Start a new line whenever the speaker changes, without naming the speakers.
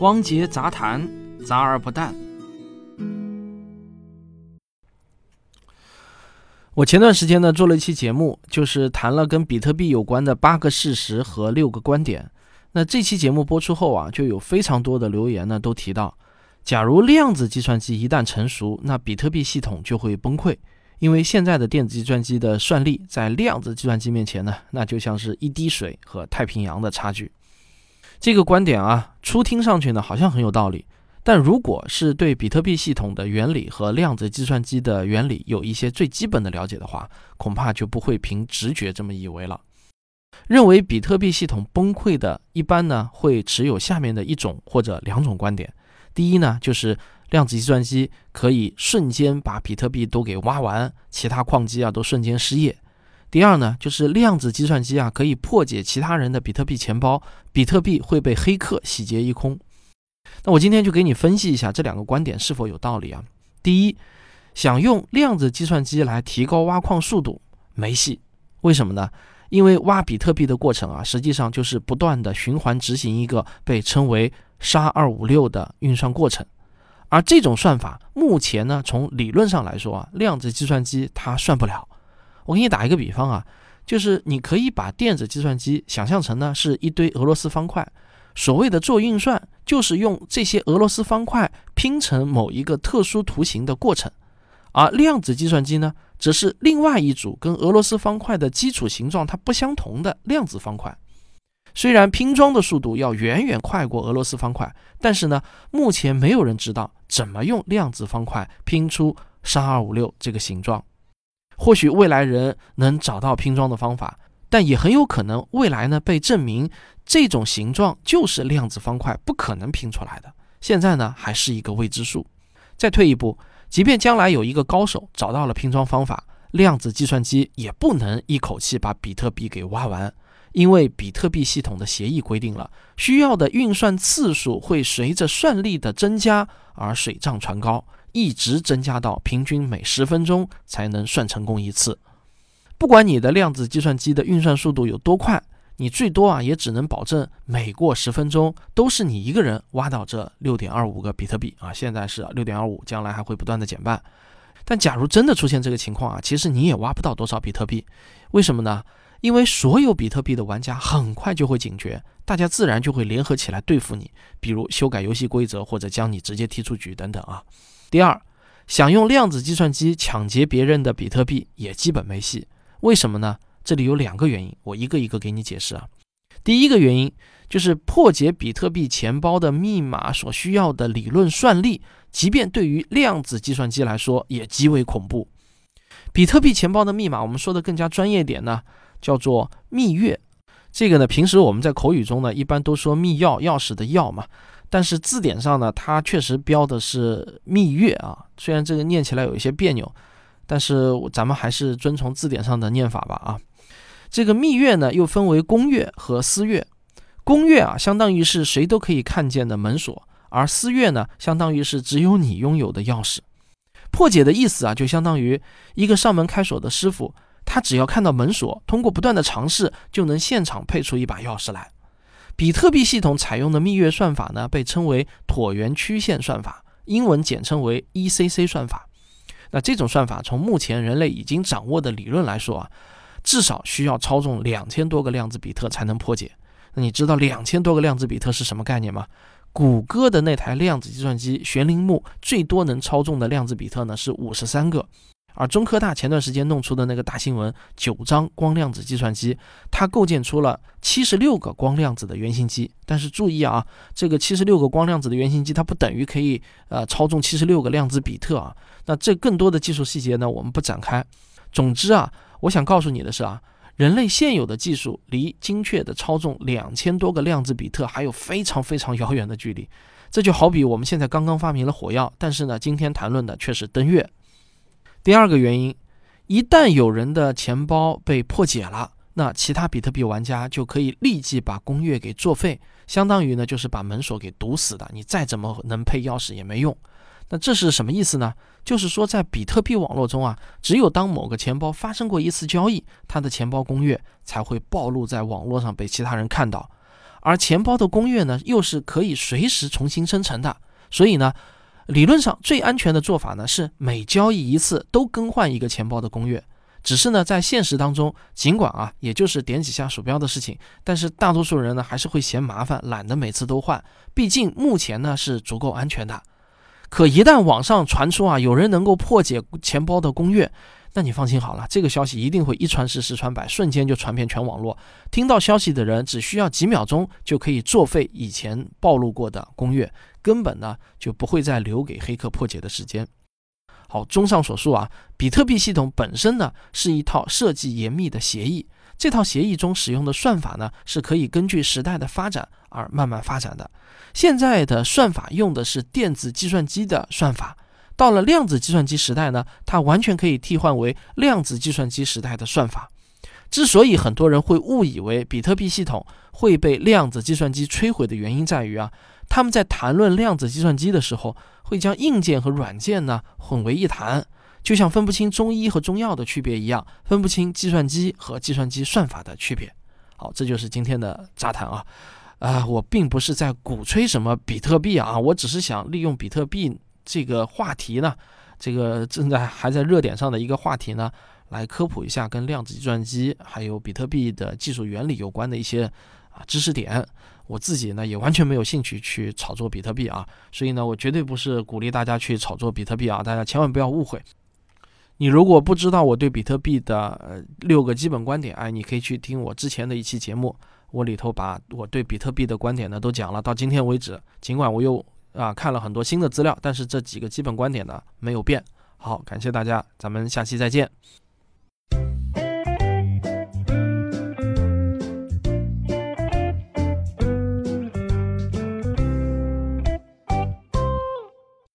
汪杰杂谈，杂而不淡。我前段时间呢做了一期节目，就是谈了跟比特币有关的八个事实和六个观点。那这期节目播出后啊，就有非常多的留言呢都提到，假如量子计算机一旦成熟，那比特币系统就会崩溃，因为现在的电子计算机的算力在量子计算机面前呢，那就像是一滴水和太平洋的差距。这个观点啊，初听上去呢好像很有道理，但如果是对比特币系统的原理和量子计算机的原理有一些最基本的了解的话，恐怕就不会凭直觉这么以为了。认为比特币系统崩溃的，一般呢会持有下面的一种或者两种观点：第一呢，就是量子计算机可以瞬间把比特币都给挖完，其他矿机啊都瞬间失业。第二呢，就是量子计算机啊，可以破解其他人的比特币钱包，比特币会被黑客洗劫一空。那我今天就给你分析一下这两个观点是否有道理啊？第一，想用量子计算机来提高挖矿速度，没戏。为什么呢？因为挖比特币的过程啊，实际上就是不断的循环执行一个被称为“沙二五六”的运算过程，而这种算法目前呢，从理论上来说啊，量子计算机它算不了。我给你打一个比方啊，就是你可以把电子计算机想象成呢是一堆俄罗斯方块，所谓的做运算就是用这些俄罗斯方块拼成某一个特殊图形的过程，而量子计算机呢，则是另外一组跟俄罗斯方块的基础形状它不相同的量子方块。虽然拼装的速度要远远快过俄罗斯方块，但是呢，目前没有人知道怎么用量子方块拼出三二五六这个形状。或许未来人能找到拼装的方法，但也很有可能未来呢被证明这种形状就是量子方块不可能拼出来的。现在呢还是一个未知数。再退一步，即便将来有一个高手找到了拼装方法，量子计算机也不能一口气把比特币给挖完，因为比特币系统的协议规定了，需要的运算次数会随着算力的增加而水涨船高。一直增加到平均每十分钟才能算成功一次。不管你的量子计算机的运算速度有多快，你最多啊也只能保证每过十分钟都是你一个人挖到这六点二五个比特币啊。现在是六点二五，将来还会不断的减半。但假如真的出现这个情况啊，其实你也挖不到多少比特币。为什么呢？因为所有比特币的玩家很快就会警觉，大家自然就会联合起来对付你，比如修改游戏规则或者将你直接踢出局等等啊。第二，想用量子计算机抢劫别人的比特币也基本没戏。为什么呢？这里有两个原因，我一个一个给你解释啊。第一个原因就是破解比特币钱包的密码所需要的理论算力，即便对于量子计算机来说也极为恐怖。比特币钱包的密码，我们说的更加专业点呢，叫做密钥。这个呢，平时我们在口语中呢，一般都说密钥，钥匙的钥嘛。但是字典上呢，它确实标的是蜜月啊，虽然这个念起来有一些别扭，但是咱们还是遵从字典上的念法吧啊。这个蜜月呢，又分为公月和私月。公月啊，相当于是谁都可以看见的门锁，而私月呢，相当于是只有你拥有的钥匙。破解的意思啊，就相当于一个上门开锁的师傅，他只要看到门锁，通过不断的尝试，就能现场配出一把钥匙来。比特币系统采用的蜜月算法呢，被称为椭圆曲线算法，英文简称为 ECC 算法。那这种算法从目前人类已经掌握的理论来说啊，至少需要操纵两千多个量子比特才能破解。那你知道两千多个量子比特是什么概念吗？谷歌的那台量子计算机玄铃木最多能操纵的量子比特呢是五十三个。而中科大前段时间弄出的那个大新闻——九张光量子计算机，它构建出了七十六个光量子的原型机。但是注意啊，这个七十六个光量子的原型机，它不等于可以呃操纵七十六个量子比特啊。那这更多的技术细节呢，我们不展开。总之啊，我想告诉你的是啊，人类现有的技术离精确的操纵两千多个量子比特还有非常非常遥远的距离。这就好比我们现在刚刚发明了火药，但是呢，今天谈论的却是登月。第二个原因，一旦有人的钱包被破解了，那其他比特币玩家就可以立即把攻略给作废，相当于呢就是把门锁给堵死的。你再怎么能配钥匙也没用。那这是什么意思呢？就是说在比特币网络中啊，只有当某个钱包发生过一次交易，它的钱包攻略才会暴露在网络上被其他人看到。而钱包的攻略呢，又是可以随时重新生成的。所以呢，理论上最安全的做法呢，是每交易一次都更换一个钱包的攻略。只是呢，在现实当中，尽管啊，也就是点几下鼠标的事情，但是大多数人呢，还是会嫌麻烦，懒得每次都换。毕竟目前呢，是足够安全的。可一旦网上传出啊，有人能够破解钱包的攻略，那你放心好了，这个消息一定会一传十，十传百，瞬间就传遍全网络。听到消息的人只需要几秒钟就可以作废以前暴露过的攻略，根本呢就不会再留给黑客破解的时间。好，综上所述啊，比特币系统本身呢是一套设计严密的协议，这套协议中使用的算法呢是可以根据时代的发展而慢慢发展的。现在的算法用的是电子计算机的算法，到了量子计算机时代呢，它完全可以替换为量子计算机时代的算法。之所以很多人会误以为比特币系统会被量子计算机摧毁的原因在于啊，他们在谈论量子计算机的时候。会将硬件和软件呢混为一谈，就像分不清中医和中药的区别一样，分不清计算机和计算机算法的区别。好，这就是今天的杂谈啊！啊，我并不是在鼓吹什么比特币啊，我只是想利用比特币这个话题呢，这个正在还在热点上的一个话题呢，来科普一下跟量子计算机还有比特币的技术原理有关的一些啊知识点。我自己呢也完全没有兴趣去炒作比特币啊，所以呢我绝对不是鼓励大家去炒作比特币啊，大家千万不要误会。你如果不知道我对比特币的六个基本观点，哎，你可以去听我之前的一期节目，我里头把我对比特币的观点呢都讲了。到今天为止，尽管我又啊看了很多新的资料，但是这几个基本观点呢没有变。好，感谢大家，咱们下期再见。